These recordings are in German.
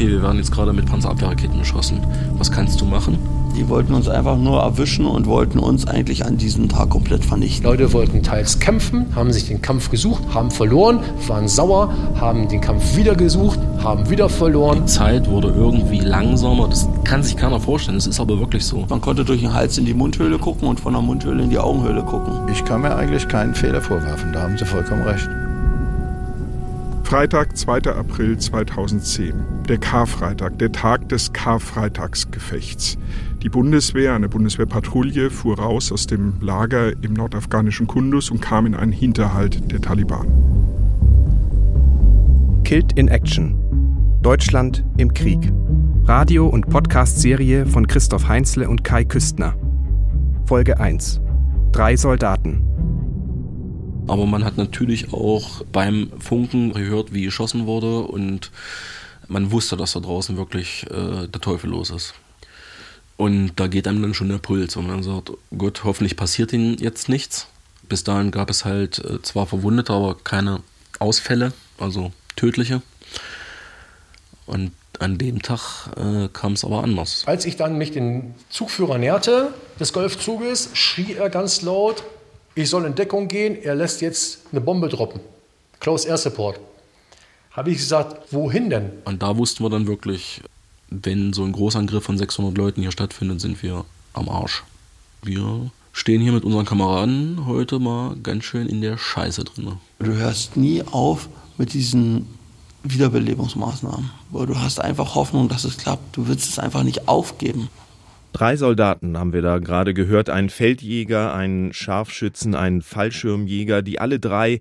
okay, wir werden jetzt gerade mit Panzerabwehrraketen beschossen. Was kannst du machen? Die wollten uns einfach nur erwischen und wollten uns eigentlich an diesem Tag komplett vernichten. Leute wollten teils kämpfen, haben sich den Kampf gesucht, haben verloren, waren sauer, haben den Kampf wieder gesucht, haben wieder verloren. Die Zeit wurde irgendwie langsamer. Das kann sich keiner vorstellen. Das ist aber wirklich so. Man konnte durch den Hals in die Mundhöhle gucken und von der Mundhöhle in die Augenhöhle gucken. Ich kann mir eigentlich keinen Fehler vorwerfen. Da haben Sie vollkommen recht. Freitag, 2. April 2010. Der Karfreitag, der Tag des Karfreitagsgefechts. Die Bundeswehr, eine Bundeswehrpatrouille, fuhr raus aus dem Lager im nordafghanischen Kundus und kam in einen Hinterhalt der Taliban. Killed in Action. Deutschland im Krieg. Radio- und Podcast-Serie von Christoph Heinzle und Kai Küstner. Folge 1. Drei Soldaten. Aber man hat natürlich auch beim Funken gehört, wie geschossen wurde und man wusste, dass da draußen wirklich äh, der Teufel los ist. Und da geht einem dann schon der Puls und man sagt, Gott, hoffentlich passiert ihnen jetzt nichts. Bis dahin gab es halt äh, zwar Verwundete, aber keine Ausfälle, also tödliche. Und an dem Tag äh, kam es aber anders. Als ich dann mich den Zugführer näherte des Golfzuges, schrie er ganz laut, ich soll in Deckung gehen, er lässt jetzt eine Bombe droppen. Close Air Support. Habe ich gesagt, wohin denn? Und da wussten wir dann wirklich, wenn so ein Großangriff von 600 Leuten hier stattfindet, sind wir am Arsch. Wir stehen hier mit unseren Kameraden heute mal ganz schön in der Scheiße drin. Du hörst nie auf mit diesen Wiederbelebungsmaßnahmen. Du hast einfach Hoffnung, dass es klappt. Du willst es einfach nicht aufgeben. Drei Soldaten haben wir da gerade gehört, einen Feldjäger, einen Scharfschützen, einen Fallschirmjäger, die alle drei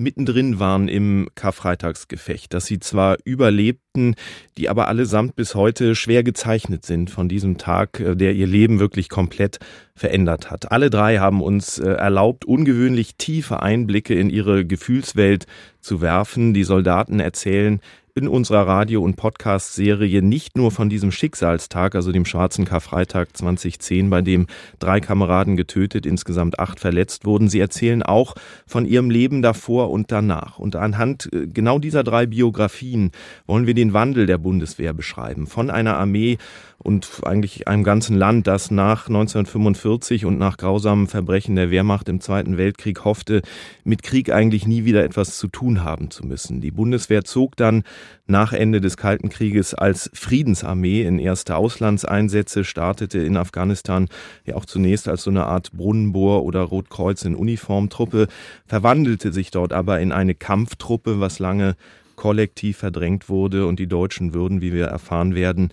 mittendrin waren im Karfreitagsgefecht, dass sie zwar überlebten, die aber allesamt bis heute schwer gezeichnet sind von diesem Tag, äh, der ihr Leben wirklich komplett verändert hat. Alle drei haben uns äh, erlaubt, ungewöhnlich tiefe Einblicke in ihre Gefühlswelt zu werfen. Die Soldaten erzählen, in unserer Radio- und Podcast-Serie nicht nur von diesem Schicksalstag, also dem schwarzen Karfreitag 2010, bei dem drei Kameraden getötet, insgesamt acht verletzt wurden. Sie erzählen auch von ihrem Leben davor und danach. Und anhand äh, genau dieser drei Biografien wollen wir den Wandel der Bundeswehr beschreiben. Von einer Armee und eigentlich einem ganzen Land, das nach 1945 und nach grausamen Verbrechen der Wehrmacht im Zweiten Weltkrieg hoffte, mit Krieg eigentlich nie wieder etwas zu tun haben zu müssen. Die Bundeswehr zog dann nach Ende des Kalten Krieges als Friedensarmee in erste Auslandseinsätze, startete in Afghanistan ja auch zunächst als so eine Art Brunnenbohr oder Rotkreuz in Uniformtruppe, verwandelte sich dort aber in eine Kampftruppe, was lange kollektiv verdrängt wurde und die Deutschen würden, wie wir erfahren werden,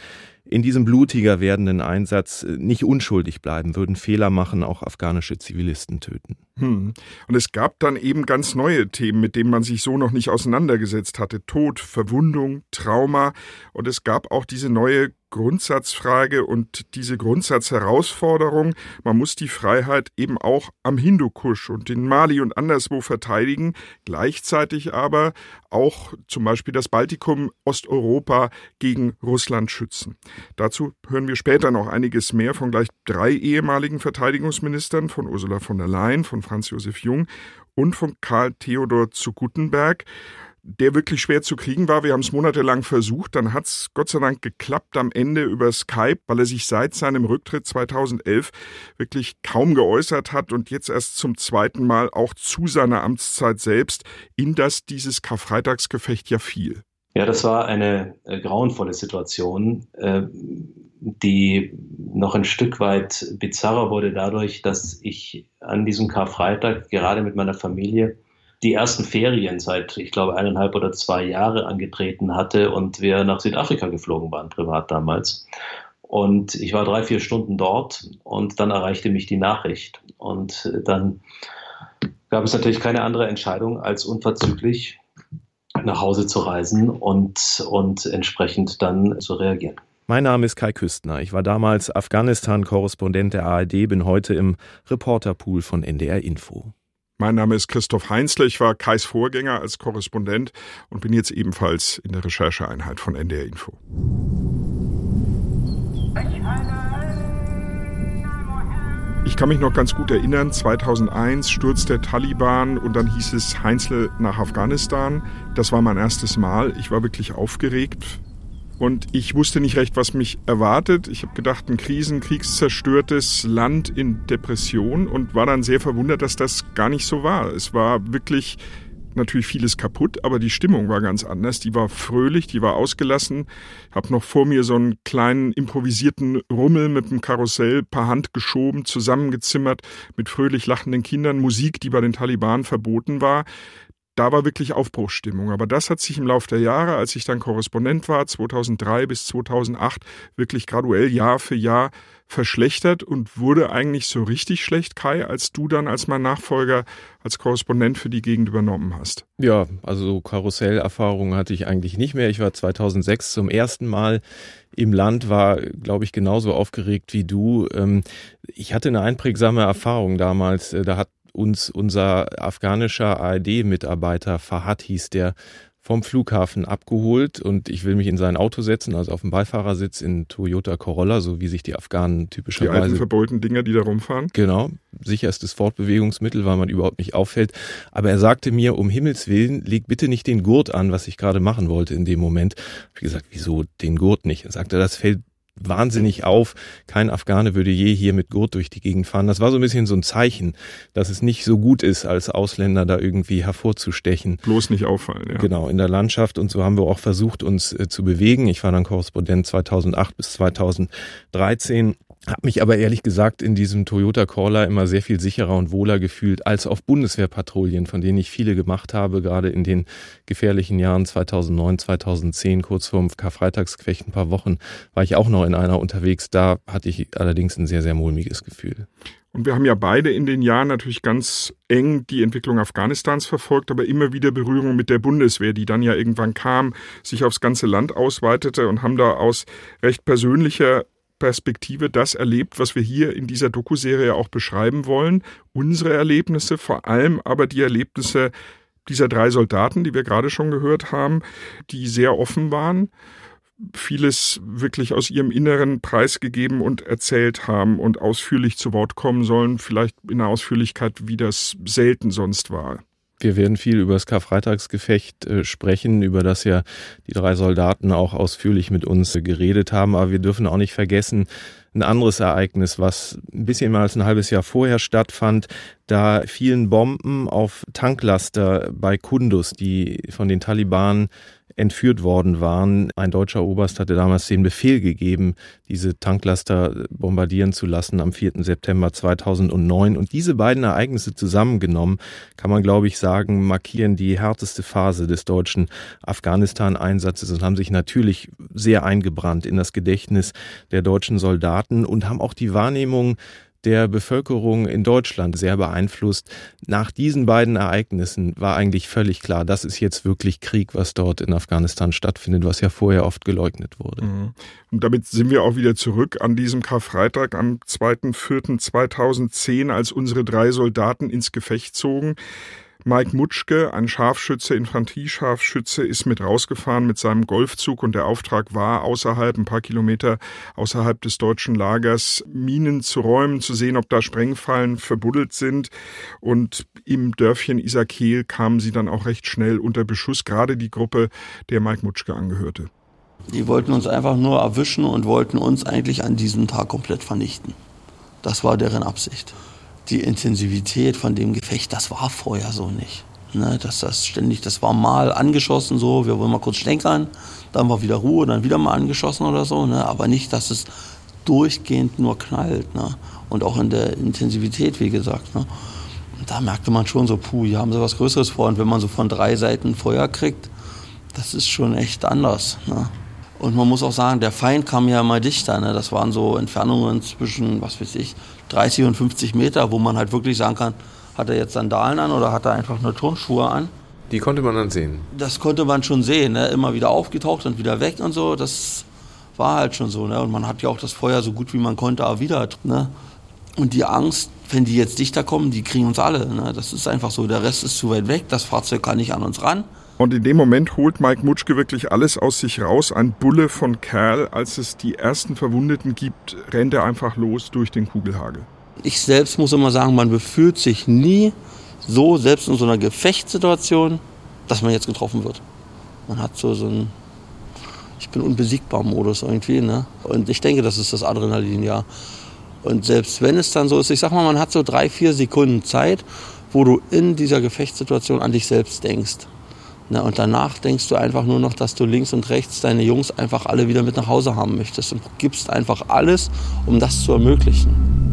in diesem blutiger werdenden Einsatz äh, nicht unschuldig bleiben, würden Fehler machen, auch afghanische Zivilisten töten. Hm. Und es gab dann eben ganz neue Themen, mit denen man sich so noch nicht auseinandergesetzt hatte. Tod, Verwundung, Trauma. Und es gab auch diese neue Grundsatzfrage und diese Grundsatzherausforderung, man muss die Freiheit eben auch am Hindukusch und in Mali und anderswo verteidigen, gleichzeitig aber auch zum Beispiel das Baltikum, Osteuropa gegen Russland schützen. Dazu hören wir später noch einiges mehr von gleich drei ehemaligen Verteidigungsministern, von Ursula von der Leyen, von Franz Josef Jung und von Karl Theodor zu Guttenberg der wirklich schwer zu kriegen war. Wir haben es monatelang versucht. Dann hat es Gott sei Dank geklappt am Ende über Skype, weil er sich seit seinem Rücktritt 2011 wirklich kaum geäußert hat und jetzt erst zum zweiten Mal auch zu seiner Amtszeit selbst, in das dieses Karfreitagsgefecht ja fiel. Ja, das war eine äh, grauenvolle Situation, äh, die noch ein Stück weit bizarrer wurde dadurch, dass ich an diesem Karfreitag gerade mit meiner Familie die ersten Ferien seit, ich glaube, eineinhalb oder zwei Jahre angetreten hatte und wir nach Südafrika geflogen waren, privat damals. Und ich war drei, vier Stunden dort und dann erreichte mich die Nachricht. Und dann gab es natürlich keine andere Entscheidung, als unverzüglich nach Hause zu reisen und, und entsprechend dann zu reagieren. Mein Name ist Kai Küstner. Ich war damals Afghanistan-Korrespondent der ARD, bin heute im Reporterpool von NDR Info. Mein Name ist Christoph Heinzle, ich war Kais Vorgänger als Korrespondent und bin jetzt ebenfalls in der Rechercheeinheit von NDR Info. Ich kann mich noch ganz gut erinnern, 2001 stürzt der Taliban und dann hieß es Heinzle nach Afghanistan. Das war mein erstes Mal. Ich war wirklich aufgeregt, Und ich wusste nicht recht, was mich erwartet. Ich habe gedacht, ein krisen-, kriegszerstörtes Land in Depression und war dann sehr verwundert, dass das gar nicht so war. Es war wirklich natürlich vieles kaputt, aber die Stimmung war ganz anders. Die war fröhlich, die war ausgelassen. Ich habe noch vor mir so einen kleinen improvisierten Rummel mit einem Karussell per Hand geschoben, zusammengezimmert mit fröhlich lachenden Kindern, Musik, die bei den Taliban verboten war da war wirklich Aufbruchsstimmung. Aber das hat sich im Laufe der Jahre, als ich dann Korrespondent war, 2003 bis 2008, wirklich graduell Jahr für Jahr verschlechtert und wurde eigentlich so richtig schlecht, Kai, als du dann als mein Nachfolger als Korrespondent für die Gegend übernommen hast. Ja, also Karussellerfahrungen hatte ich eigentlich nicht mehr. Ich war 2006 zum ersten Mal im Land, war, glaube ich, genauso aufgeregt wie du. Ähm, ich hatte eine einprägsame Erfahrung damals. Äh, da hat uns unser afghanischer ARD-Mitarbeiter Fahad hieß der vom Flughafen abgeholt und ich will mich in sein Auto setzen, also auf dem Beifahrersitz in Toyota Corolla, so wie sich die Afghanen typischerweise. Die alten verbeulten Dinger, die da rumfahren. Genau, sicherstes Fortbewegungsmittel, weil man überhaupt nicht auffällt. Aber er sagte mir, um Himmels Willen, leg bitte nicht den Gurt an, was ich gerade machen wollte in dem Moment. Ich gesagt, wieso den Gurt nicht? Er sagte, das fällt wahnsinnig auf. Kein Afghane würde je hier mit Gurt durch die Gegend fahren. Das war so ein bisschen so ein Zeichen, dass es nicht so gut ist, als Ausländer da irgendwie hervorzustechen. Bloß nicht auffallen, ja. Genau, in der Landschaft. Und so haben wir auch versucht, uns äh, zu bewegen. Ich war dann Korrespondent 2008 bis 2013 habe mich aber ehrlich gesagt in diesem Toyota Corla immer sehr viel sicherer und wohler gefühlt als auf Bundeswehrpatrouillen, von denen ich viele gemacht habe, gerade in den gefährlichen Jahren 2009, 2010, kurz vorm Karfreitagsgefecht, ein paar Wochen, war ich auch noch in einer unterwegs. Da hatte ich allerdings ein sehr, sehr mulmiges Gefühl. Und wir haben ja beide in den Jahren natürlich ganz eng die Entwicklung Afghanistans verfolgt, aber immer wieder Berührung mit der Bundeswehr, die dann ja irgendwann kam, sich aufs ganze Land ausweitete und haben da aus recht persönlicher Perspektive das erlebt, was wir hier in dieser Dokuserie auch beschreiben wollen. Unsere Erlebnisse, vor allem aber die Erlebnisse dieser drei Soldaten, die wir gerade schon gehört haben, die sehr offen waren, vieles wirklich aus ihrem Inneren preisgegeben und erzählt haben und ausführlich zu Wort kommen sollen, vielleicht in einer Ausführlichkeit, wie das selten sonst war. Wir werden viel über das Karfreitagsgefecht äh, sprechen, über das ja die drei Soldaten auch ausführlich mit uns äh, geredet haben. Aber wir dürfen auch nicht vergessen, ein anderes Ereignis, was ein bisschen mehr als ein halbes Jahr vorher stattfand. Da fielen Bomben auf Tanklaster bei Kundus, die von den Taliban entführt worden waren. Ein deutscher Oberst hatte damals den Befehl gegeben, diese Tanklaster bombardieren zu lassen am 4. September 2009. Und diese beiden Ereignisse zusammengenommen, kann man, glaube ich, sagen, markieren die härteste Phase des deutschen Afghanistan-Einsatzes und haben sich natürlich sehr eingebrannt in das Gedächtnis der deutschen Soldaten und haben auch die Wahrnehmung der Bevölkerung in Deutschland sehr beeinflusst. Nach diesen beiden Ereignissen war eigentlich völlig klar, das ist jetzt wirklich Krieg, was dort in Afghanistan stattfindet, was ja vorher oft geleugnet wurde. Mhm. Und damit sind wir auch wieder zurück an diesem Karfreitag am 2.4.2010, als unsere drei Soldaten ins Gefecht zogen. Mike Mutschke, ein Scharfschütze, Infanteriescharfschütze, ist mit rausgefahren mit seinem Golfzug und der Auftrag war, außerhalb, ein paar Kilometer außerhalb des deutschen Lagers, Minen zu räumen, zu sehen, ob da Sprengfallen verbuddelt sind. Und im Dörfchen Isakel kamen sie dann auch recht schnell unter Beschuss, gerade die Gruppe, der Mike Mutschke angehörte. Die wollten uns einfach nur erwischen und wollten uns eigentlich an diesem Tag komplett vernichten. Das war deren Absicht die Intensivität von dem Gefecht, das war vorher so nicht. Ne, dass das ständig, das war mal angeschossen so, wir wollen mal kurz stänkern, dann war wieder Ruhe, dann wieder mal angeschossen oder so, ne, aber nicht, dass es durchgehend nur knallt. Ne, und auch in der Intensivität, wie gesagt. Ne. Und da merkte man schon so, puh, hier haben sie was Größeres vor. Und wenn man so von drei Seiten Feuer kriegt, das ist schon echt anders. Ne. Und man muss auch sagen, der Feind kam ja immer dichter. Ne? Das waren so Entfernungen zwischen, was weiß ich, 30 und 50 Meter, wo man halt wirklich sagen kann, hat er jetzt Sandalen an oder hat er einfach nur Turnschuhe an? Die konnte man dann sehen. Das konnte man schon sehen, ne? immer wieder aufgetaucht und wieder weg und so. Das war halt schon so. Ne? Und man hat ja auch das Feuer so gut wie man konnte erwidert. Ne? Und die Angst, wenn die jetzt dichter kommen, die kriegen uns alle. Ne? Das ist einfach so. Der Rest ist zu weit weg, das Fahrzeug kann nicht an uns ran. Und in dem Moment holt Mike Mutschke wirklich alles aus sich raus. Ein Bulle von Kerl. Als es die ersten Verwundeten gibt, rennt er einfach los durch den Kugelhagel. Ich selbst muss immer sagen, man befühlt sich nie so, selbst in so einer Gefechtssituation, dass man jetzt getroffen wird. Man hat so, so ein, ich bin unbesiegbar Modus irgendwie. Ne? Und ich denke, das ist das Adrenalin, ja. Und selbst wenn es dann so ist, ich sag mal, man hat so drei, vier Sekunden Zeit, wo du in dieser Gefechtssituation an dich selbst denkst. Ne? Und danach denkst du einfach nur noch, dass du links und rechts deine Jungs einfach alle wieder mit nach Hause haben möchtest und gibst einfach alles, um das zu ermöglichen.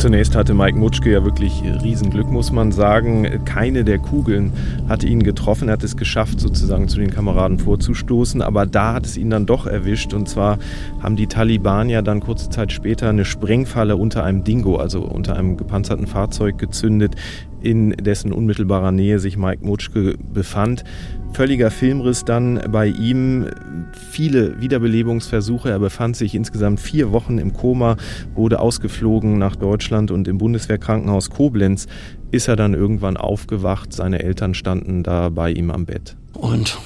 Zunächst hatte Mike Mutschke ja wirklich Riesenglück, muss man sagen. Keine der Kugeln hatte ihn getroffen. Er hat es geschafft, sozusagen zu den Kameraden vorzustoßen. Aber da hat es ihn dann doch erwischt. Und zwar haben die Taliban ja dann kurze Zeit später eine Sprengfalle unter einem Dingo, also unter einem gepanzerten Fahrzeug gezündet, in dessen unmittelbarer Nähe sich Mike Mutschke befand. Völliger Filmriss dann bei ihm, viele Wiederbelebungsversuche. Er befand sich insgesamt vier Wochen im Koma, wurde ausgeflogen nach Deutschland und im Bundeswehrkrankenhaus Koblenz ist er dann irgendwann aufgewacht. Seine Eltern standen da bei ihm am Bett. Und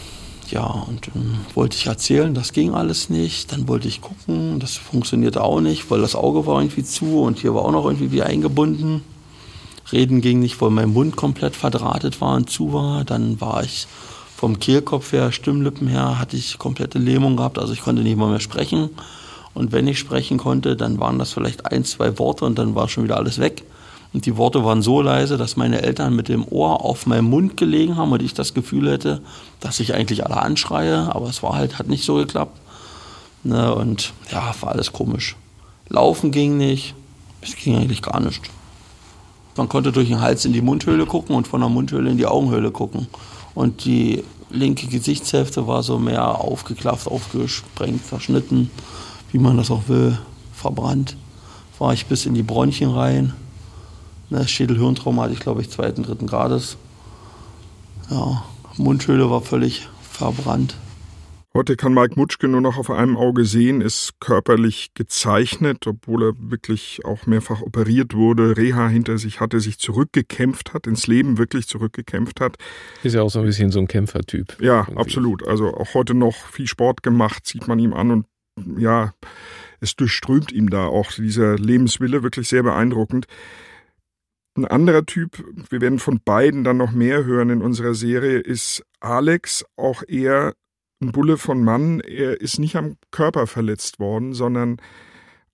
ja, und dann wollte ich erzählen, das ging alles nicht. Dann wollte ich gucken, das funktionierte auch nicht, weil das Auge war irgendwie zu und hier war auch noch irgendwie wie eingebunden. Reden ging nicht, weil mein Mund komplett verdrahtet war und zu war. Dann war ich vom Kehlkopf her, Stimmlippen her, hatte ich komplette Lähmung gehabt. Also ich konnte nicht mal mehr sprechen. Und wenn ich sprechen konnte, dann waren das vielleicht ein, zwei Worte und dann war schon wieder alles weg. Und die Worte waren so leise, dass meine Eltern mit dem Ohr auf meinem Mund gelegen haben und ich das Gefühl hätte, dass ich eigentlich alle anschreie. Aber es war halt, hat nicht so geklappt. Ne, und ja, war alles komisch. Laufen ging nicht. Es ging eigentlich gar nicht. Man konnte durch den Hals in die Mundhöhle gucken und von der Mundhöhle in die Augenhöhle gucken. Und die linke Gesichtshälfte war so mehr aufgeklafft, aufgesprengt, verschnitten, wie man das auch will, verbrannt. War ich bis in die Bronchien rein. Ne, Schädelhirntrauma hatte ich, glaube ich, zweiten, dritten Grades. Ja, Mundhöhle war völlig verbrannt. Heute kann Mike Mutschke nur noch auf einem Auge sehen, ist körperlich gezeichnet, obwohl er wirklich auch mehrfach operiert wurde, Reha hinter sich hatte, sich zurückgekämpft hat, ins Leben wirklich zurückgekämpft hat. Ist ja auch so ein bisschen so ein Kämpfertyp. Ja, irgendwie. absolut. Also auch heute noch viel Sport gemacht, sieht man ihm an und ja, es durchströmt ihm da auch dieser Lebenswille, wirklich sehr beeindruckend. Ein anderer Typ, wir werden von beiden dann noch mehr hören in unserer Serie, ist Alex, auch er ein Bulle von Mann, er ist nicht am Körper verletzt worden, sondern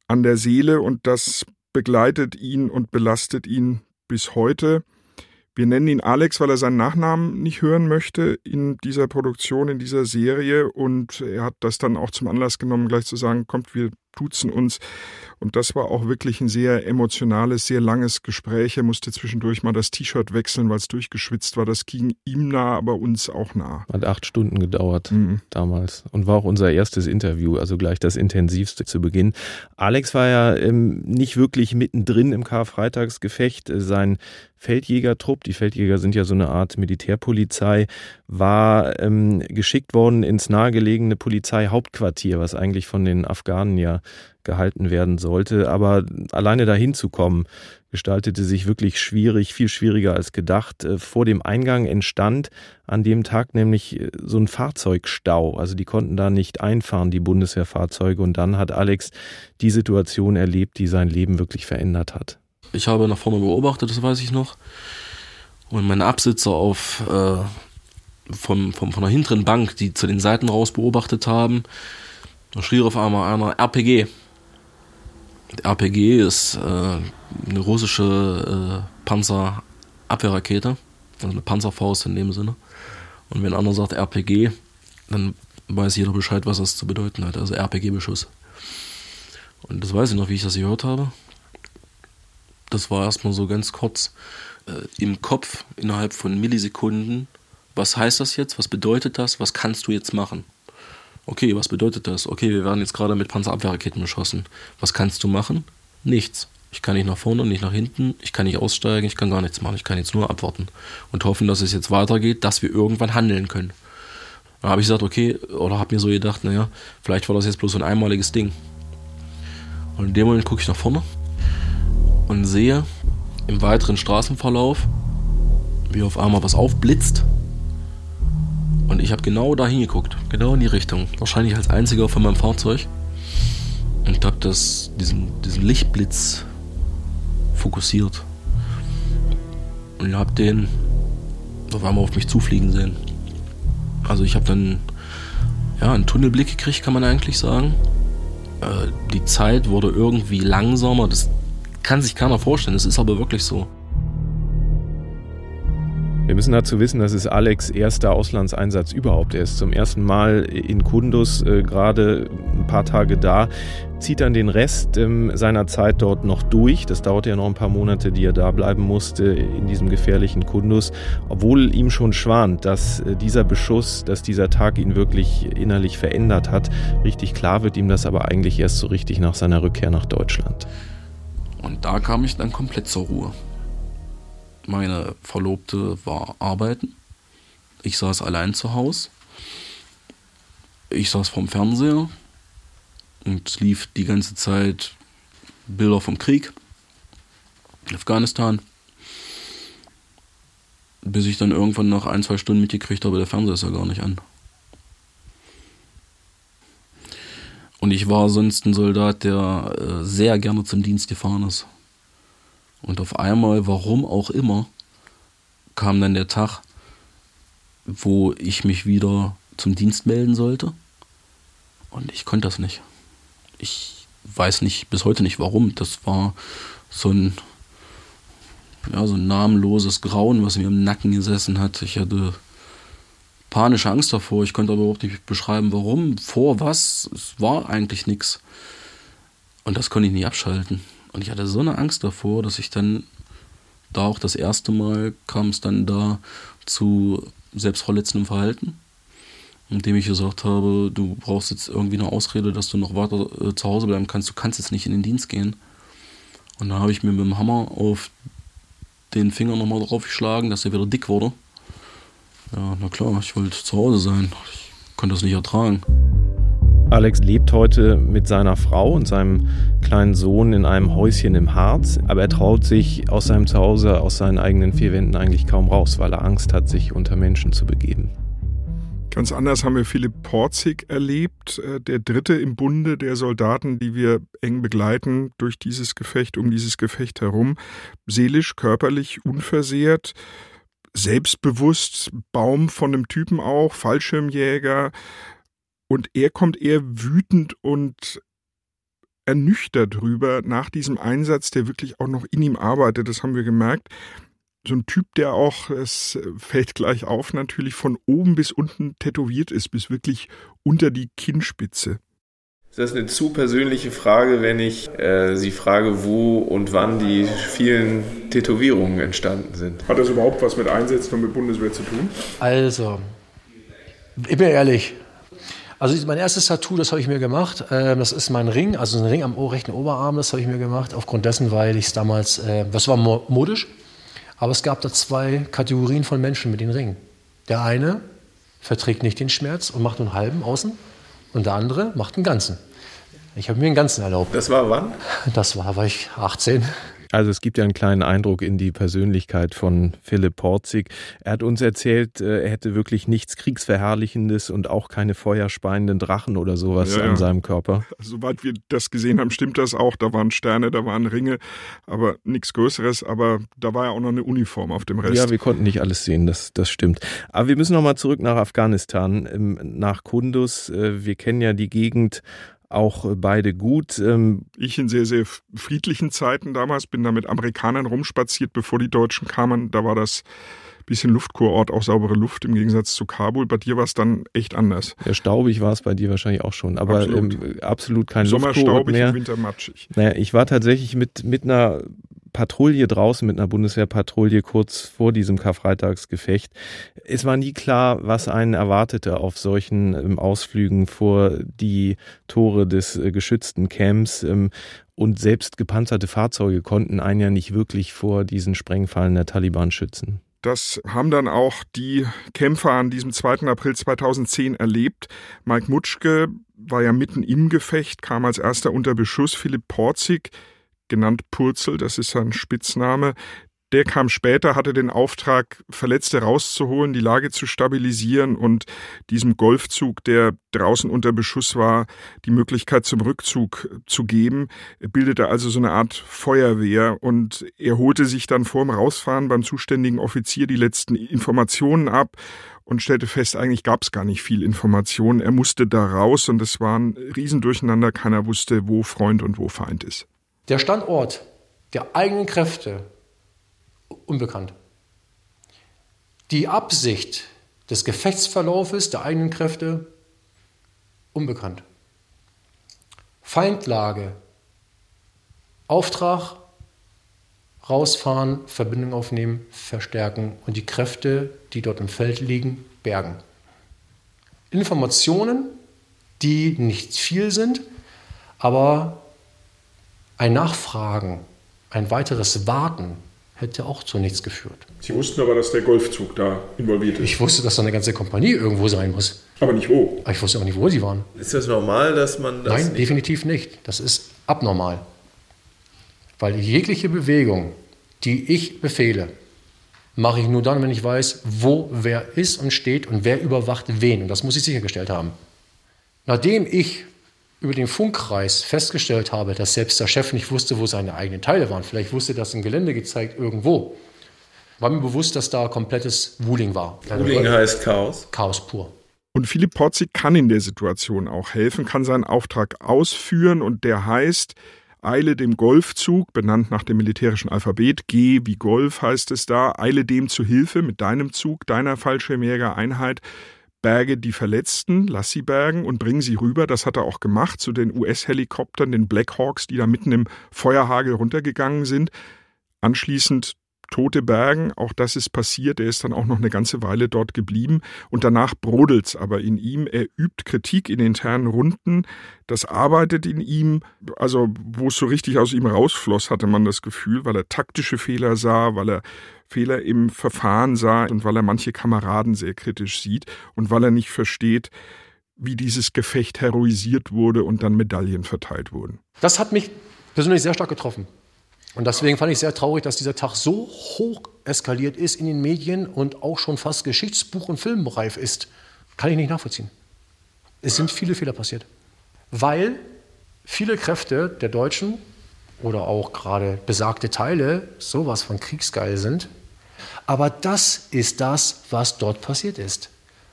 an der Seele und das begleitet ihn und belastet ihn bis heute. Wir nennen ihn Alex, weil er seinen Nachnamen nicht hören möchte in dieser Produktion, in dieser Serie. Und er hat das dann auch zum Anlass genommen, gleich zu sagen, kommt, wir duzen uns. Und das war auch wirklich ein sehr emotionales, sehr langes Gespräch. Er musste zwischendurch mal das T-Shirt wechseln, weil es durchgeschwitzt war. Das ging ihm nah, aber uns auch nah. Hat acht Stunden gedauert mhm. damals und war auch unser erstes Interview, also gleich das intensivste zu Beginn. Alex war ja ähm, nicht wirklich mittendrin im Karfreitagsgefecht. Sein Feldjägertrupp, die Feldjäger sind ja so eine Art Militärpolizei, war ähm, geschickt worden ins nahegelegene Polizeihauptquartier, was eigentlich von den Afghanen ja gehalten werden sollte. Aber alleine dahin zu kommen, gestaltete sich wirklich schwierig, viel schwieriger als gedacht. Äh, vor dem Eingang entstand an dem Tag nämlich äh, so ein Fahrzeugstau. Also die konnten da nicht einfahren, die Bundeswehrfahrzeuge. Und dann hat Alex die Situation erlebt, die sein Leben wirklich verändert hat. Ich habe nach vorne beobachtet, das weiß ich noch. Und meine Absitzer auf, äh, vom, vom, von der hinteren Bank, die zu den Seiten raus beobachtet haben, da schrie auf einmal einer RPG. RPG ist äh, eine russische äh, Panzerabwehrrakete, also eine Panzerfaust in dem Sinne. Und wenn einer sagt RPG, dann weiß jeder Bescheid, was das zu bedeuten hat. Also RPG-Beschuss. Und das weiß ich noch, wie ich das gehört habe. Das war erstmal so ganz kurz äh, im Kopf innerhalb von Millisekunden. Was heißt das jetzt? Was bedeutet das? Was kannst du jetzt machen? Okay, was bedeutet das? Okay, wir werden jetzt gerade mit Panzerabwehrraketen beschossen. Was kannst du machen? Nichts. Ich kann nicht nach vorne, nicht nach hinten, ich kann nicht aussteigen, ich kann gar nichts machen. Ich kann jetzt nur abwarten und hoffen, dass es jetzt weitergeht, dass wir irgendwann handeln können. Dann habe ich gesagt, okay, oder habe mir so gedacht, naja, vielleicht war das jetzt bloß so ein einmaliges Ding. Und in dem Moment gucke ich nach vorne und sehe im weiteren Straßenverlauf, wie auf einmal was aufblitzt und ich habe genau da hingeguckt, genau in die Richtung. Wahrscheinlich als einziger von meinem Fahrzeug. Und habe diesen, diesen Lichtblitz fokussiert. Und habe den auf einmal auf mich zufliegen sehen. Also ich habe dann ja, einen Tunnelblick gekriegt, kann man eigentlich sagen. Äh, die Zeit wurde irgendwie langsamer. Das kann sich keiner vorstellen. Das ist aber wirklich so. Wir müssen dazu wissen, das ist Alex erster Auslandseinsatz überhaupt. Er ist zum ersten Mal in Kundus, äh, gerade ein paar Tage da, zieht dann den Rest ähm, seiner Zeit dort noch durch. Das dauert ja noch ein paar Monate, die er da bleiben musste in diesem gefährlichen Kundus, obwohl ihm schon schwant, dass äh, dieser Beschuss, dass dieser Tag ihn wirklich innerlich verändert hat. Richtig klar wird ihm das aber eigentlich erst so richtig nach seiner Rückkehr nach Deutschland. Und da kam ich dann komplett zur Ruhe. Meine Verlobte war arbeiten. Ich saß allein zu Hause. Ich saß vorm Fernseher und es lief die ganze Zeit Bilder vom Krieg in Afghanistan. Bis ich dann irgendwann nach ein, zwei Stunden mitgekriegt habe, der Fernseher ist ja gar nicht an. Und ich war sonst ein Soldat, der äh, sehr gerne zum Dienst gefahren ist. Und auf einmal, warum auch immer, kam dann der Tag, wo ich mich wieder zum Dienst melden sollte. Und ich konnte das nicht. Ich weiß nicht, bis heute nicht warum. Das war so ein, ja, so ein namenloses Grauen, was mir im Nacken gesessen hat. Ich hatte panische Angst davor. Ich konnte aber überhaupt nicht beschreiben, warum, vor was. Es war eigentlich nichts. Und das konnte ich nicht abschalten. Und ich hatte so eine Angst davor, dass ich dann da auch das erste Mal kam es dann da zu selbstverletzendem Verhalten, indem ich gesagt habe, du brauchst jetzt irgendwie eine Ausrede, dass du noch weiter äh, zu Hause bleiben kannst, du kannst jetzt nicht in den Dienst gehen. Und dann habe ich mir mit dem Hammer auf den Finger nochmal draufgeschlagen, dass er wieder dick wurde. Ja, na klar, ich wollte zu Hause sein. Ich konnte das nicht ertragen. Alex lebt heute mit seiner Frau und seinem kleinen Sohn in einem Häuschen im Harz, aber er traut sich aus seinem Zuhause, aus seinen eigenen vier Wänden eigentlich kaum raus, weil er Angst hat, sich unter Menschen zu begeben. Ganz anders haben wir Philipp Porzig erlebt, äh, der dritte im Bunde der Soldaten, die wir eng begleiten durch dieses Gefecht, um dieses Gefecht herum. Seelisch, körperlich unversehrt, selbstbewusst, Baum von einem Typen auch, Fallschirmjäger, und er kommt eher wütend und ernüchtert drüber nach diesem Einsatz, der wirklich auch noch in ihm arbeitet. Das haben wir gemerkt. So ein Typ, der auch, es fällt gleich auf, natürlich von oben bis unten tätowiert ist, bis wirklich unter die Kinnspitze. Ist das eine zu persönliche Frage, wenn ich äh, Sie frage, wo und wann die vielen Tätowierungen entstanden sind? Hat das überhaupt was mit Einsätzen und mit Bundeswehr zu tun? Also, ich bin ehrlich, also mein erstes Tattoo, das habe ich mir gemacht. Ähm, das ist mein Ring, also ein Ring am rechten Oberarm, das habe ich mir gemacht. Aufgrund dessen, weil ich es damals, äh, das war modisch, aber es gab da zwei Kategorien von Menschen mit den Ringen. Der eine verträgt nicht den Schmerz und macht nur einen halben außen und der andere macht einen ganzen. Ich habe mir einen ganzen erlaubt. Das war wann? Das war, war ich 18. Also es gibt ja einen kleinen Eindruck in die Persönlichkeit von Philipp Porzig. Er hat uns erzählt, äh, er hätte wirklich nichts Kriegsverherrlichendes und auch keine feuerspeienden Drachen oder sowas ja, an seinem Körper. Soweit wir das gesehen haben, stimmt das auch. Da waren Sterne, da waren Ringe, aber nichts Größeres. Aber da war ja auch noch eine Uniform auf dem Rest. Ja, wir konnten nicht alles sehen, das, das stimmt. Aber wir müssen nochmal zurück nach Afghanistan, ähm, nach Kundus. Äh, wir kennen ja die Gegend auch beide gut. Ähm, ich in sehr, sehr friedlichen Zeiten damals bin da mit Amerikanern rumspaziert, bevor die Deutschen kamen. Da war das bisschen Luftkurort, auch saubere Luft im Gegensatz zu Kabul. Bei dir war es dann echt anders. Ja, staubig war es bei dir wahrscheinlich auch schon, aber absolut, ähm, absolut kein Sommer Luftkurort staubig, mehr. Im Winter matschig. Naja, ich war tatsächlich mit, mit einer Patrouille draußen mit einer Bundeswehrpatrouille kurz vor diesem Karfreitagsgefecht. Es war nie klar, was einen erwartete auf solchen ähm, Ausflügen vor die Tore des äh, geschützten Camps. Ähm, und selbst gepanzerte Fahrzeuge konnten einen ja nicht wirklich vor diesen Sprengfallen der Taliban schützen. Das haben dann auch die Kämpfer an diesem 2. April 2010 erlebt. Mike Mutschke war ja mitten im Gefecht, kam als erster unter Beschuss. Philipp Porzig genannt Purzel, das ist sein Spitzname, Der kam später, hatte den Auftrag, Verletzte rauszuholen, die Lage zu stabilisieren und diesem Golfzug, der draußen unter Beschuss war, die Möglichkeit zum Rückzug zu geben. Er bildete also so eine Art Feuerwehr und er holte sich dann vorm Rausfahren beim zuständigen Offizier die letzten Informationen ab und stellte fest, eigentlich gab es gar nicht viel Information. Er musste da raus und es war ein Riesendurcheinander. Keiner wusste, wo Freund und wo Feind ist. Der Standort der eigenen Kräfte unbekannt. Die Absicht des Gefechtsverlaufes der eigenen Kräfte unbekannt. Feindlage, Auftrag, rausfahren, Verbindung aufnehmen, verstärken und die Kräfte, die dort im Feld liegen, bergen. Informationen, die nicht viel sind, aber ein Nachfragen, ein weiteres Warten hätte auch zu nichts geführt. Sie wussten aber, dass der Golfzug da involviert ist. Ich wusste, dass da eine ganze Kompanie irgendwo sein muss. Aber nicht wo. Aber ich wusste auch nicht, wo sie waren. Ist das normal, dass man das. Nein, nicht definitiv nicht. Das ist abnormal. Weil jegliche Bewegung, die ich befehle, mache ich nur dann, wenn ich weiß, wo wer ist und steht und wer überwacht wen. Und das muss ich sichergestellt haben. Nachdem ich über den Funkkreis festgestellt habe, dass selbst der Chef nicht wusste, wo seine eigenen Teile waren, vielleicht wusste das im Gelände gezeigt irgendwo, war mir bewusst, dass da komplettes Wuling war. Ruling heißt Chaos. Chaos pur. Und Philipp Porzi kann in der Situation auch helfen, kann seinen Auftrag ausführen und der heißt, eile dem Golfzug, benannt nach dem militärischen Alphabet, G wie Golf heißt es da, eile dem zu Hilfe mit deinem Zug, deiner Fallschirmjägereinheit, berge die Verletzten, lass sie bergen und bring sie rüber. Das hat er auch gemacht zu den US-Helikoptern, den Blackhawks, die da mitten im Feuerhagel runtergegangen sind. Anschließend Tote bergen, auch das ist passiert. Er ist dann auch noch eine ganze Weile dort geblieben und danach brodelt's aber in ihm. Er übt Kritik in internen Runden. Das arbeitet in ihm, also wo es so richtig aus ihm rausfloss, hatte man das Gefühl, weil er taktische Fehler sah, weil er Fehler im Verfahren sah und weil er manche Kameraden sehr kritisch sieht und weil er nicht versteht, wie dieses Gefecht heroisiert wurde und dann Medaillen verteilt wurden. Das hat mich persönlich sehr stark getroffen. Und deswegen fand ich sehr traurig, dass dieser Tag so hoch eskaliert ist in den Medien und auch schon fast Geschichtsbuch- und Filmreif ist. Kann ich nicht nachvollziehen. Es sind viele Fehler passiert. Weil viele Kräfte der Deutschen oder auch gerade besagte Teile sowas von kriegsgeil sind. Aber das ist das, was dort passiert ist.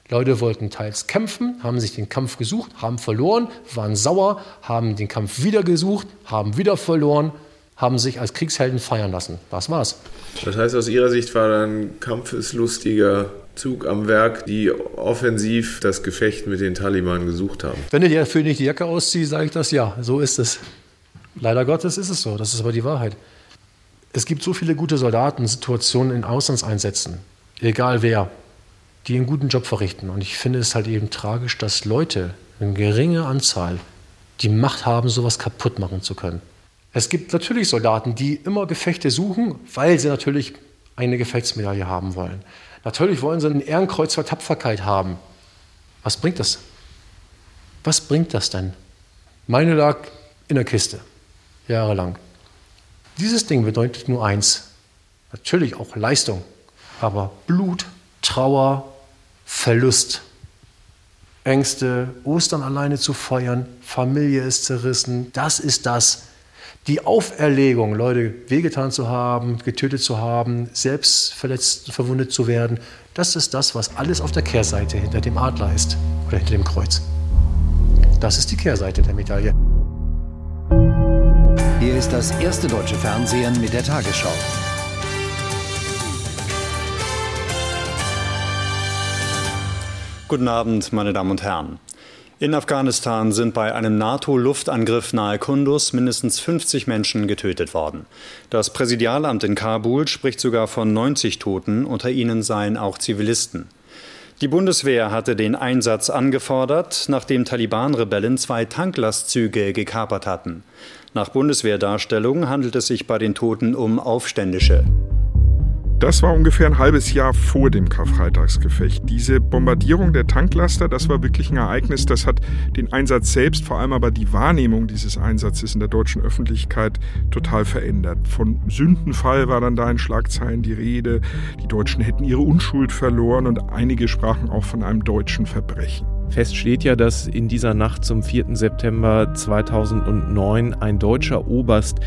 Leute wollten teils kämpfen, haben sich den Kampf gesucht, haben verloren, waren sauer, haben den Kampf wieder gesucht, haben wieder verloren haben sich als Kriegshelden feiern lassen. Das war's. Das heißt, aus Ihrer Sicht war dann kampfeslustiger Zug am Werk, die offensiv das Gefecht mit den Taliban gesucht haben. Wenn dir dafür nicht die Jacke ausziehst, sage ich das ja. So ist es. Leider Gottes ist es so. Das ist aber die Wahrheit. Es gibt so viele gute Soldaten, Situationen in Auslandseinsätzen, egal wer, die einen guten Job verrichten. Und ich finde es halt eben tragisch, dass Leute, eine geringe Anzahl, die Macht haben, sowas kaputt machen zu können. Es gibt natürlich Soldaten, die immer Gefechte suchen, weil sie natürlich eine Gefechtsmedaille haben wollen. Natürlich wollen sie ein Ehrenkreuz für Tapferkeit haben. Was bringt das? Was bringt das denn? Meine lag in der Kiste, jahrelang. Dieses Ding bedeutet nur eins. Natürlich auch Leistung, aber Blut, Trauer, Verlust. Ängste, Ostern alleine zu feiern, Familie ist zerrissen. Das ist das, die Auferlegung, Leute wehgetan zu haben, getötet zu haben, selbst verletzt, verwundet zu werden, das ist das, was alles auf der Kehrseite hinter dem Adler ist oder hinter dem Kreuz. Das ist die Kehrseite der Medaille. Hier ist das erste deutsche Fernsehen mit der Tagesschau. Guten Abend, meine Damen und Herren. In Afghanistan sind bei einem NATO-Luftangriff nahe Kunduz mindestens 50 Menschen getötet worden. Das Präsidialamt in Kabul spricht sogar von 90 Toten, unter ihnen seien auch Zivilisten. Die Bundeswehr hatte den Einsatz angefordert, nachdem Taliban-Rebellen zwei Tanklastzüge gekapert hatten. Nach Bundeswehrdarstellung handelt es sich bei den Toten um Aufständische. Das war ungefähr ein halbes Jahr vor dem Karfreitagsgefecht. Diese Bombardierung der Tanklaster, das war wirklich ein Ereignis, das hat den Einsatz selbst, vor allem aber die Wahrnehmung dieses Einsatzes in der deutschen Öffentlichkeit total verändert. Von Sündenfall war dann da in Schlagzeilen die Rede, die Deutschen hätten ihre Unschuld verloren und einige sprachen auch von einem deutschen Verbrechen. Fest steht ja, dass in dieser Nacht zum 4. September 2009 ein deutscher Oberst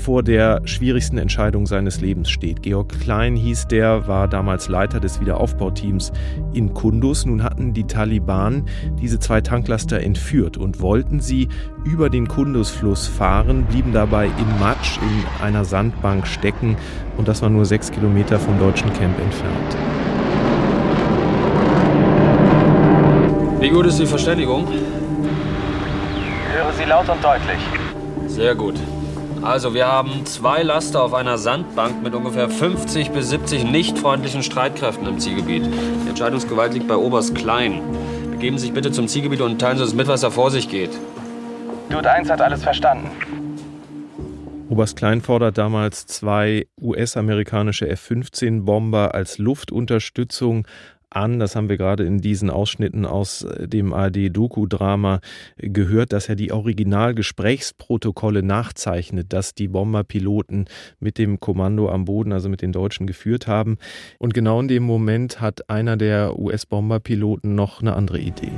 vor der schwierigsten Entscheidung seines Lebens steht. Georg Klein hieß der, war damals Leiter des Wiederaufbauteams in Kundus. Nun hatten die Taliban diese zwei Tanklaster entführt und wollten sie über den Kundusfluss fahren, blieben dabei im Matsch in einer Sandbank stecken und das war nur sechs Kilometer vom deutschen Camp entfernt. Wie gut ist die Verständigung? Ich höre Sie laut und deutlich. Sehr gut. Also, wir haben zwei Laster auf einer Sandbank mit ungefähr 50 bis 70 nicht freundlichen Streitkräften im Zielgebiet. Die Entscheidungsgewalt liegt bei Oberst Klein. Begeben Sie sich bitte zum Zielgebiet und teilen Sie uns mit, was da vor sich geht. Dude 1 hat alles verstanden. Oberst Klein fordert damals zwei US-amerikanische F-15-Bomber als Luftunterstützung an. Das haben wir gerade in diesen Ausschnitten aus äh, dem ARD-Doku-Drama gehört, dass er die Originalgesprächsprotokolle nachzeichnet, dass die Bomberpiloten mit dem Kommando am Boden, also mit den Deutschen, geführt haben. Und genau in dem Moment hat einer der US-Bomberpiloten noch eine andere Idee.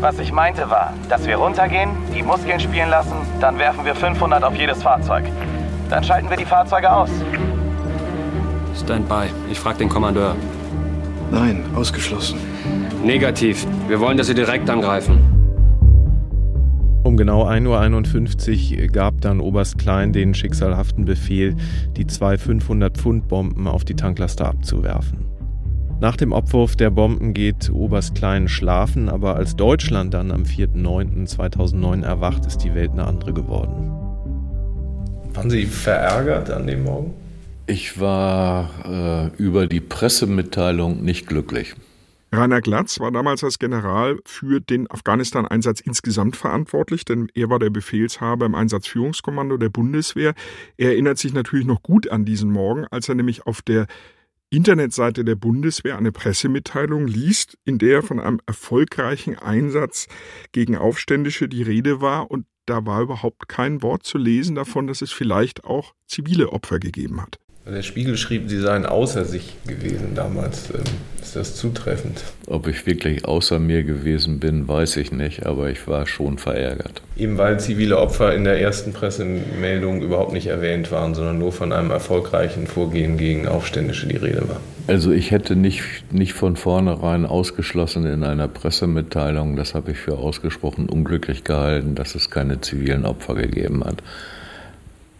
Was ich meinte war, dass wir runtergehen, die Muskeln spielen lassen, dann werfen wir 500 auf jedes Fahrzeug. Dann schalten wir die Fahrzeuge aus. Stand by. Ich frage den Kommandeur. Nein, ausgeschlossen. Negativ. Wir wollen, dass Sie direkt angreifen. Um genau 1.51 Uhr gab dann Oberst Klein den schicksalhaften Befehl, die zwei 500-Pfund-Bomben auf die Tanklaster abzuwerfen. Nach dem Abwurf der Bomben geht Oberst Klein schlafen, aber als Deutschland dann am 4.9.2009 erwacht, ist die Welt eine andere geworden. Waren Sie verärgert an dem Morgen? Ich war äh, über die Pressemitteilung nicht glücklich. Rainer Glatz war damals als General für den Afghanistan-Einsatz insgesamt verantwortlich, denn er war der Befehlshaber im Einsatzführungskommando der Bundeswehr. Er erinnert sich natürlich noch gut an diesen Morgen, als er nämlich auf der Internetseite der Bundeswehr eine Pressemitteilung liest, in der von einem erfolgreichen Einsatz gegen Aufständische die Rede war und da war überhaupt kein Wort zu lesen davon, dass es vielleicht auch zivile Opfer gegeben hat. Der Spiegel schrieb, Sie seien außer sich gewesen damals. Ähm, ist das zutreffend? Ob ich wirklich außer mir gewesen bin, weiß ich nicht, aber ich war schon verärgert. Eben weil zivile Opfer in der ersten Pressemeldung überhaupt nicht erwähnt waren, sondern nur von einem erfolgreichen Vorgehen gegen Aufständische die Rede war. Also ich hätte nicht, nicht von vornherein ausgeschlossen in einer Pressemitteilung, das habe ich für ausgesprochen unglücklich gehalten, dass es keine zivilen Opfer gegeben hat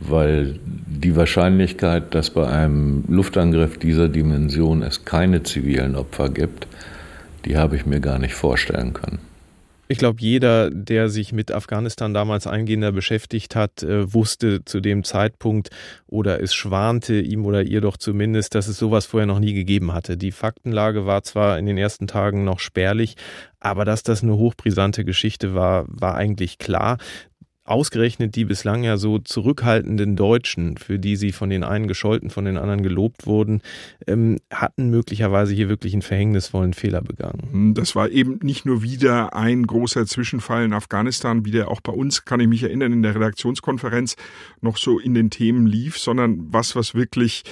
weil die Wahrscheinlichkeit, dass bei einem Luftangriff dieser Dimension es keine zivilen Opfer gibt, die habe ich mir gar nicht vorstellen können. Ich glaube, jeder, der sich mit Afghanistan damals eingehender beschäftigt hat, äh, wusste zu dem Zeitpunkt oder es schwante ihm oder ihr doch zumindest, dass es sowas vorher noch nie gegeben hatte. Die Faktenlage war zwar in den ersten Tagen noch spärlich, aber dass das eine hochbrisante Geschichte war, war eigentlich klar ausgerechnet die bislang ja so zurückhaltenden Deutschen, für die sie von den einen gescholten, von den anderen gelobt wurden, ähm, hatten möglicherweise hier wirklich einen verhängnisvollen Fehler begangen. Hm, das war eben nicht nur wieder ein großer Zwischenfall in Afghanistan, wie der auch bei uns, kann ich mich erinnern, in der Redaktionskonferenz noch so in den Themen lief, sondern was, was wirklich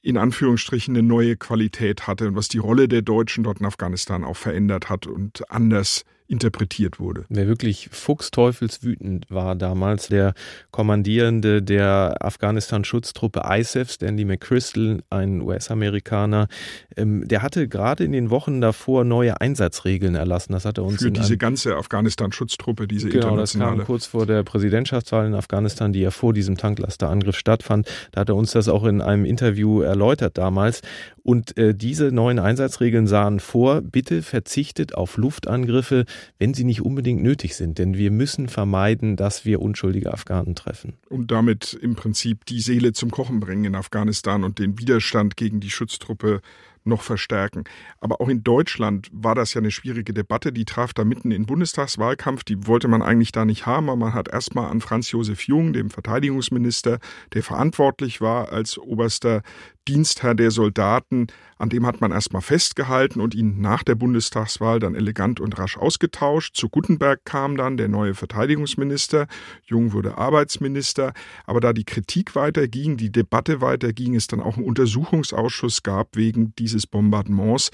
in Anführungsstrichen eine neue Qualität hatte und was die Rolle der Deutschen dort in Afghanistan auch verändert hat und anders interpretiert wurde. Wer wirklich fuchsteufelswütend war damals, der Kommandierende der Afghanistan-Schutztruppe ISAF, Stanley McChrystal, ein US-Amerikaner, ähm, der hatte gerade in den Wochen davor neue Einsatzregeln erlassen. Das hat er uns für diese ganze Afghanistan-Schutztruppe, diese genau, internationale. Das kam kurz vor der Präsidentschaftswahl in Afghanistan, die ja vor diesem Tanklasterangriff stattfand. Da hat er uns das auch in einem Interview erläutert damals. Und äh, diese neuen Einsatzregeln sahen vor, bitte verzichtet auf Luftangriffe, wenn sie nicht unbedingt nötig sind. Denn wir müssen vermeiden, dass wir unschuldige Afghanen treffen. Und damit im Prinzip die Seele zum Kochen bringen in Afghanistan und den Widerstand gegen die Schutztruppe noch verstärken. Aber auch in Deutschland war das ja eine schwierige Debatte. Die traf da mitten in Bundestagswahlkampf. Die wollte man eigentlich da nicht haben. Aber man hat erstmal an Franz Josef Jung, dem Verteidigungsminister, der verantwortlich war als oberster Dienstherr der Soldaten, an dem hat man erstmal festgehalten und ihn nach der Bundestagswahl dann elegant und rasch ausgetauscht. Zu Gutenberg kam dann der neue Verteidigungsminister, Jung wurde Arbeitsminister, aber da die Kritik weiterging, die Debatte weiterging, es dann auch einen Untersuchungsausschuss gab wegen dieses Bombardements,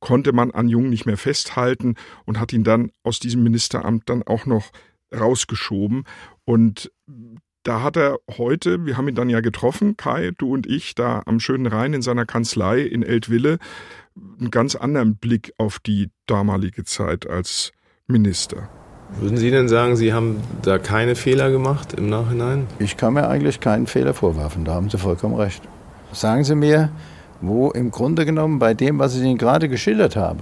konnte man an Jung nicht mehr festhalten und hat ihn dann aus diesem Ministeramt dann auch noch rausgeschoben. Und da hat er heute, wir haben ihn dann ja getroffen, Kai, du und ich, da am schönen Rhein in seiner Kanzlei in Eltville, einen ganz anderen Blick auf die damalige Zeit als Minister. Würden Sie denn sagen, Sie haben da keine Fehler gemacht im Nachhinein? Ich kann mir eigentlich keinen Fehler vorwerfen, da haben Sie vollkommen recht. Sagen Sie mir, wo im Grunde genommen bei dem, was ich Ihnen gerade geschildert habe,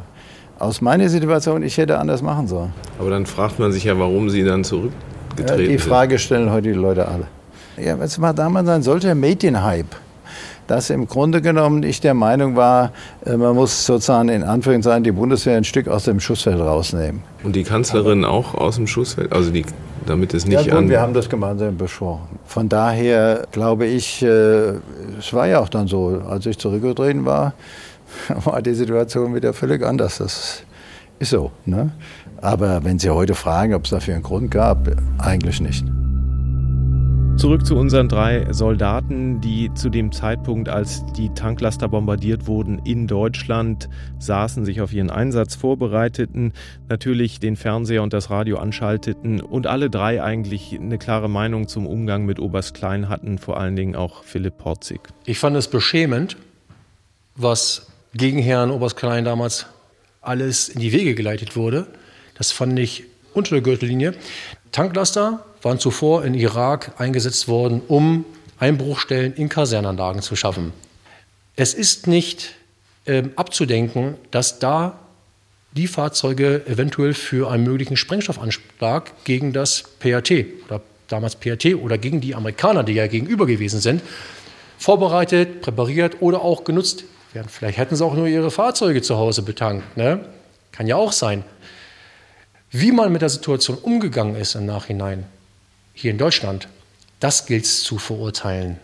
aus meiner Situation, ich hätte anders machen sollen. Aber dann fragt man sich ja, warum Sie dann zurück ja, die Frage stellen heute die Leute alle. Ja, es war damals ein solcher Medienhype, dass im Grunde genommen ich der Meinung war, äh, man muss sozusagen in Anführungszeichen die Bundeswehr ein Stück aus dem Schussfeld rausnehmen. Und die Kanzlerin Aber auch aus dem Schussfeld? Also die, damit es nicht ja, gut, wir haben das gemeinsam besprochen. Von daher glaube ich, äh, es war ja auch dann so, als ich zurückgetreten war, war die Situation wieder völlig anders. Das ist so. Ne? Aber wenn Sie heute fragen, ob es dafür einen Grund gab, eigentlich nicht. Zurück zu unseren drei Soldaten, die zu dem Zeitpunkt, als die Tanklaster bombardiert wurden, in Deutschland saßen, sich auf ihren Einsatz vorbereiteten, natürlich den Fernseher und das Radio anschalteten und alle drei eigentlich eine klare Meinung zum Umgang mit Oberst Klein hatten, vor allen Dingen auch Philipp Porzig. Ich fand es beschämend, was gegen Herrn Oberst Klein damals alles in die Wege geleitet wurde. Das fand ich unter der Gürtellinie. Tanklaster waren zuvor in Irak eingesetzt worden, um Einbruchstellen in Kasernanlagen zu schaffen. Es ist nicht äh, abzudenken, dass da die Fahrzeuge eventuell für einen möglichen Sprengstoffanschlag gegen das PAT oder damals PAT oder gegen die Amerikaner, die ja gegenüber gewesen sind, vorbereitet, präpariert oder auch genutzt werden. Vielleicht hätten sie auch nur ihre Fahrzeuge zu Hause betankt. Ne? Kann ja auch sein. Wie man mit der Situation umgegangen ist im Nachhinein, hier in Deutschland, das gilt es zu verurteilen.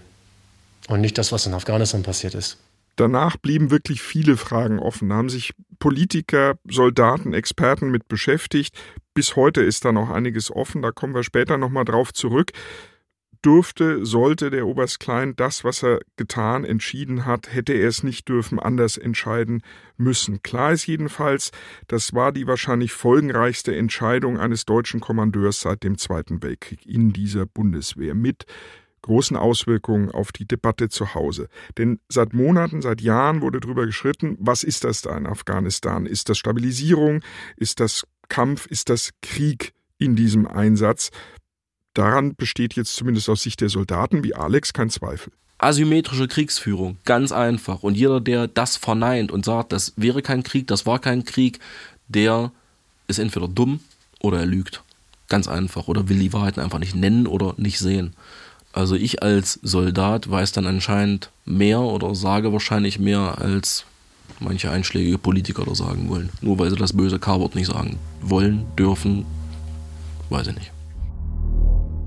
Und nicht das, was in Afghanistan passiert ist. Danach blieben wirklich viele Fragen offen. Haben sich Politiker, Soldaten, Experten mit beschäftigt. Bis heute ist da noch einiges offen. Da kommen wir später nochmal drauf zurück durfte, sollte der Oberst Klein das, was er getan, entschieden hat, hätte er es nicht dürfen, anders entscheiden müssen. Klar ist jedenfalls, das war die wahrscheinlich folgenreichste Entscheidung eines deutschen Kommandeurs seit dem Zweiten Weltkrieg in dieser Bundeswehr mit großen Auswirkungen auf die Debatte zu Hause. Denn seit Monaten, seit Jahren wurde darüber geschritten, was ist das da in Afghanistan? Ist das Stabilisierung? Ist das Kampf? Ist das Krieg in diesem Einsatz? Daran besteht jetzt zumindest aus Sicht der Soldaten wie Alex kein Zweifel. Asymmetrische Kriegsführung, ganz einfach. Und jeder, der das verneint und sagt, das wäre kein Krieg, das war kein Krieg, der ist entweder dumm oder er lügt. Ganz einfach. Oder will die Wahrheiten einfach nicht nennen oder nicht sehen. Also ich als Soldat weiß dann anscheinend mehr oder sage wahrscheinlich mehr, als manche einschlägige Politiker da sagen wollen. Nur weil sie das böse K-Wort nicht sagen wollen, dürfen, weiß ich nicht.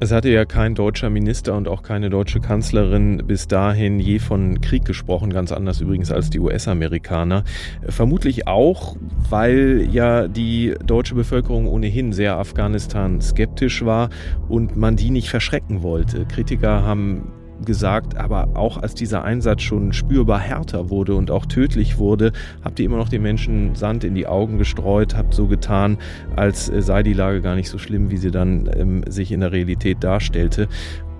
Es hatte ja kein deutscher Minister und auch keine deutsche Kanzlerin bis dahin je von Krieg gesprochen, ganz anders übrigens als die US-Amerikaner. Vermutlich auch, weil ja die deutsche Bevölkerung ohnehin sehr Afghanistan skeptisch war und man die nicht verschrecken wollte. Kritiker haben gesagt, aber auch als dieser Einsatz schon spürbar härter wurde und auch tödlich wurde, habt ihr immer noch den Menschen Sand in die Augen gestreut, habt so getan, als äh, sei die Lage gar nicht so schlimm, wie sie dann ähm, sich in der Realität darstellte.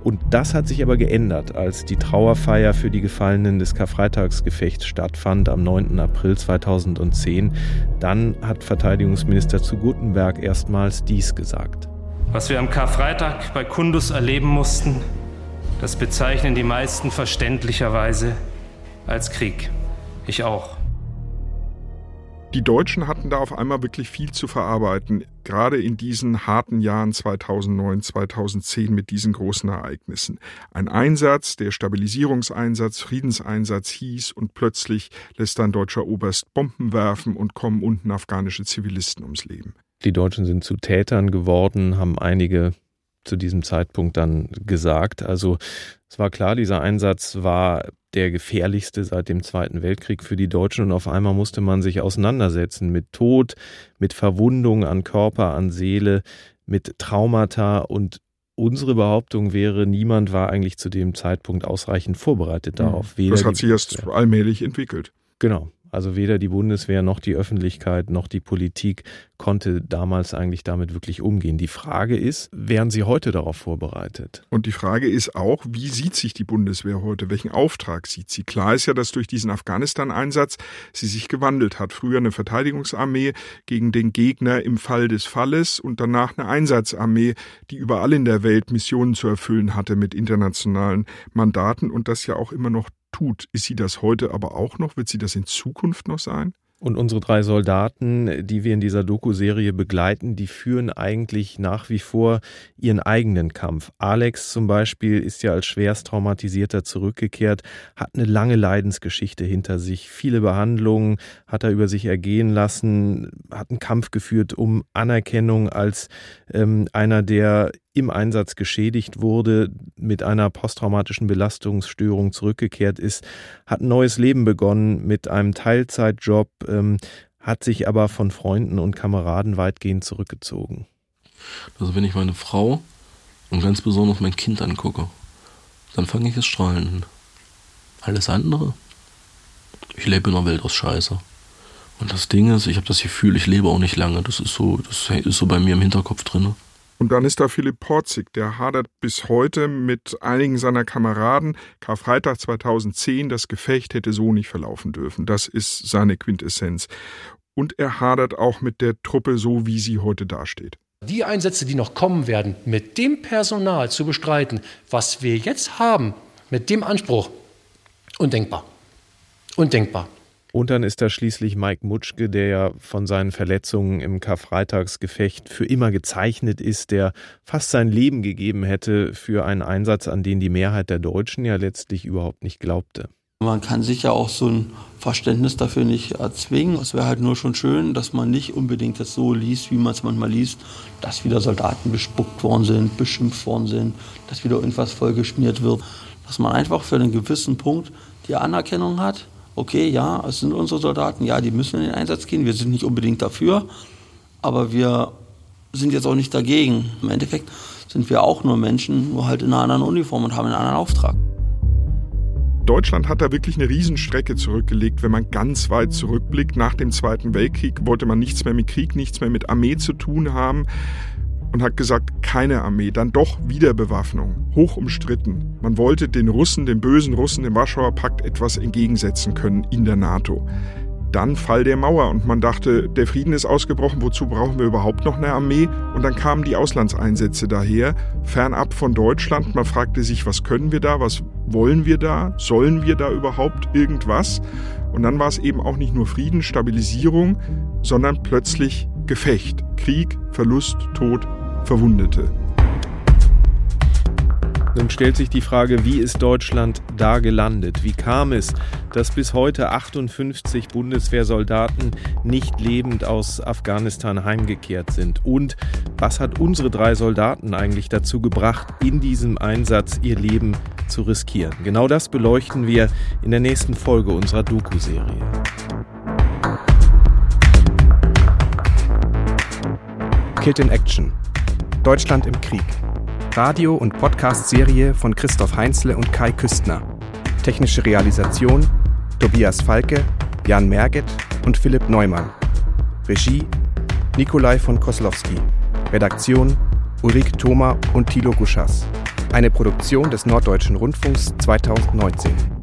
Und das hat sich aber geändert, als die Trauerfeier für die Gefallenen des Karfreitagsgefechts stattfand am 9. April 2010. Dann hat Verteidigungsminister zu Gutenberg erstmals dies gesagt. Was wir am Karfreitag bei Kundus erleben mussten, das bezeichnen die meisten verständlicherweise als Krieg. Ich auch. Die Deutschen hatten da auf einmal wirklich viel zu verarbeiten, gerade in diesen harten Jahren 2009, 2010 mit diesen großen Ereignissen. Ein Einsatz, der Stabilisierungseinsatz, Friedenseinsatz hieß und plötzlich lässt ein deutscher Oberst Bomben werfen und kommen unten afghanische Zivilisten ums Leben. Die Deutschen sind zu Tätern geworden, haben einige zu diesem Zeitpunkt dann gesagt. Also es war klar, dieser Einsatz war der gefährlichste seit dem Zweiten Weltkrieg für die Deutschen und auf einmal musste man sich auseinandersetzen mit Tod, mit Verwundung an Körper, an Seele, mit Traumata und unsere Behauptung wäre, niemand war eigentlich zu dem Zeitpunkt ausreichend vorbereitet hm. darauf. das hat sich erst allmählich entwickelt. Genau. Also weder die Bundeswehr noch die Öffentlichkeit noch die Politik konnte damals eigentlich damit wirklich umgehen. Die Frage ist, wären sie heute darauf vorbereitet? Und die Frage ist auch, wie sieht sich die Bundeswehr heute? Welchen Auftrag sieht sie? Klar ist ja, dass durch diesen Afghanistan-Einsatz sie sich gewandelt hat. Früher eine Verteidigungsarmee gegen den Gegner im Fall des Falles und danach eine Einsatzarmee, die überall in der Welt Missionen zu erfüllen hatte mit internationalen Mandaten und das ja auch immer noch tut. Ist sie das heute aber auch noch? Wird sie das in Zukunft noch sein? Und unsere drei Soldaten, die wir in dieser Doku-Serie begleiten, die führen eigentlich nach wie vor ihren eigenen Kampf. Alex zum Beispiel ist ja als schwerst traumatisierter zurückgekehrt, hat eine lange Leidensgeschichte hinter sich, viele Behandlungen hat er über sich ergehen lassen, hat einen Kampf geführt um Anerkennung als ähm, einer, der im Einsatz geschädigt wurde, mit einer posttraumatischen Belastungsstörung zurückgekehrt ist, hat ein neues Leben begonnen mit einem Teilzeitjob, ähm, hat sich aber von Freunden und Kameraden weitgehend zurückgezogen. Also wenn ich meine Frau und ganz besonders mein Kind angucke, dann fange ich es strahlen. Alles andere, ich lebe in einer Welt aus Scheiße. Und das Ding ist, ich habe das Gefühl, ich lebe auch nicht lange. Das ist so, das ist so bei mir im Hinterkopf drin. Und dann ist da Philipp Porzig, der hadert bis heute mit einigen seiner Kameraden. Karfreitag 2010, das Gefecht hätte so nicht verlaufen dürfen. Das ist seine Quintessenz. Und er hadert auch mit der Truppe so, wie sie heute dasteht. Die Einsätze, die noch kommen werden, mit dem Personal zu bestreiten, was wir jetzt haben, mit dem Anspruch, undenkbar. Undenkbar. Und dann ist da schließlich Mike Mutschke, der ja von seinen Verletzungen im Karfreitagsgefecht für immer gezeichnet ist, der fast sein Leben gegeben hätte für einen Einsatz, an den die Mehrheit der Deutschen ja letztlich überhaupt nicht glaubte. Man kann sich ja auch so ein Verständnis dafür nicht erzwingen. Es wäre halt nur schon schön, dass man nicht unbedingt das so liest, wie man es manchmal liest, dass wieder Soldaten bespuckt worden sind, beschimpft worden sind, dass wieder irgendwas vollgeschmiert wird. Dass man einfach für einen gewissen Punkt die Anerkennung hat, okay, ja, es sind unsere Soldaten, ja, die müssen in den Einsatz gehen, wir sind nicht unbedingt dafür, aber wir sind jetzt auch nicht dagegen. Im Endeffekt sind wir auch nur Menschen, nur halt in einer anderen Uniform und haben einen anderen Auftrag. Deutschland hat da wirklich eine Riesenstrecke zurückgelegt, wenn man ganz weit zurückblickt. Nach dem Zweiten Weltkrieg wollte man nichts mehr mit Krieg, nichts mehr mit Armee zu tun haben und hat gesagt, keine Armee, dann doch Wiederbewaffnung, hoch umstritten. Man wollte den Russen, den bösen Russen im Warschauer Pakt etwas entgegensetzen können in der NATO. Dann Fall der Mauer und man dachte, der Frieden ist ausgebrochen, wozu brauchen wir überhaupt noch eine Armee? Und dann kamen die Auslandseinsätze daher, fernab von Deutschland. Man fragte sich, was können wir da, was wollen wir da, sollen wir da überhaupt irgendwas? Und dann war es eben auch nicht nur Frieden, Stabilisierung, sondern plötzlich Gefecht, Krieg, Verlust, Tod, Verwundete. Nun stellt sich die Frage, wie ist Deutschland da gelandet? Wie kam es, dass bis heute 58 Bundeswehrsoldaten nicht lebend aus Afghanistan heimgekehrt sind? Und was hat unsere drei Soldaten eigentlich dazu gebracht, in diesem Einsatz ihr Leben zu riskieren? Genau das beleuchten wir in der nächsten Folge unserer Doku-Serie. Killed in Action Deutschland im Krieg. Radio- und Podcast-Serie von Christoph Heinzle und Kai Küstner. Technische Realisation Tobias Falke, Jan Merget und Philipp Neumann. Regie Nikolai von Koslowski. Redaktion Ulrike Thoma und Thilo Guschas. Eine Produktion des Norddeutschen Rundfunks 2019.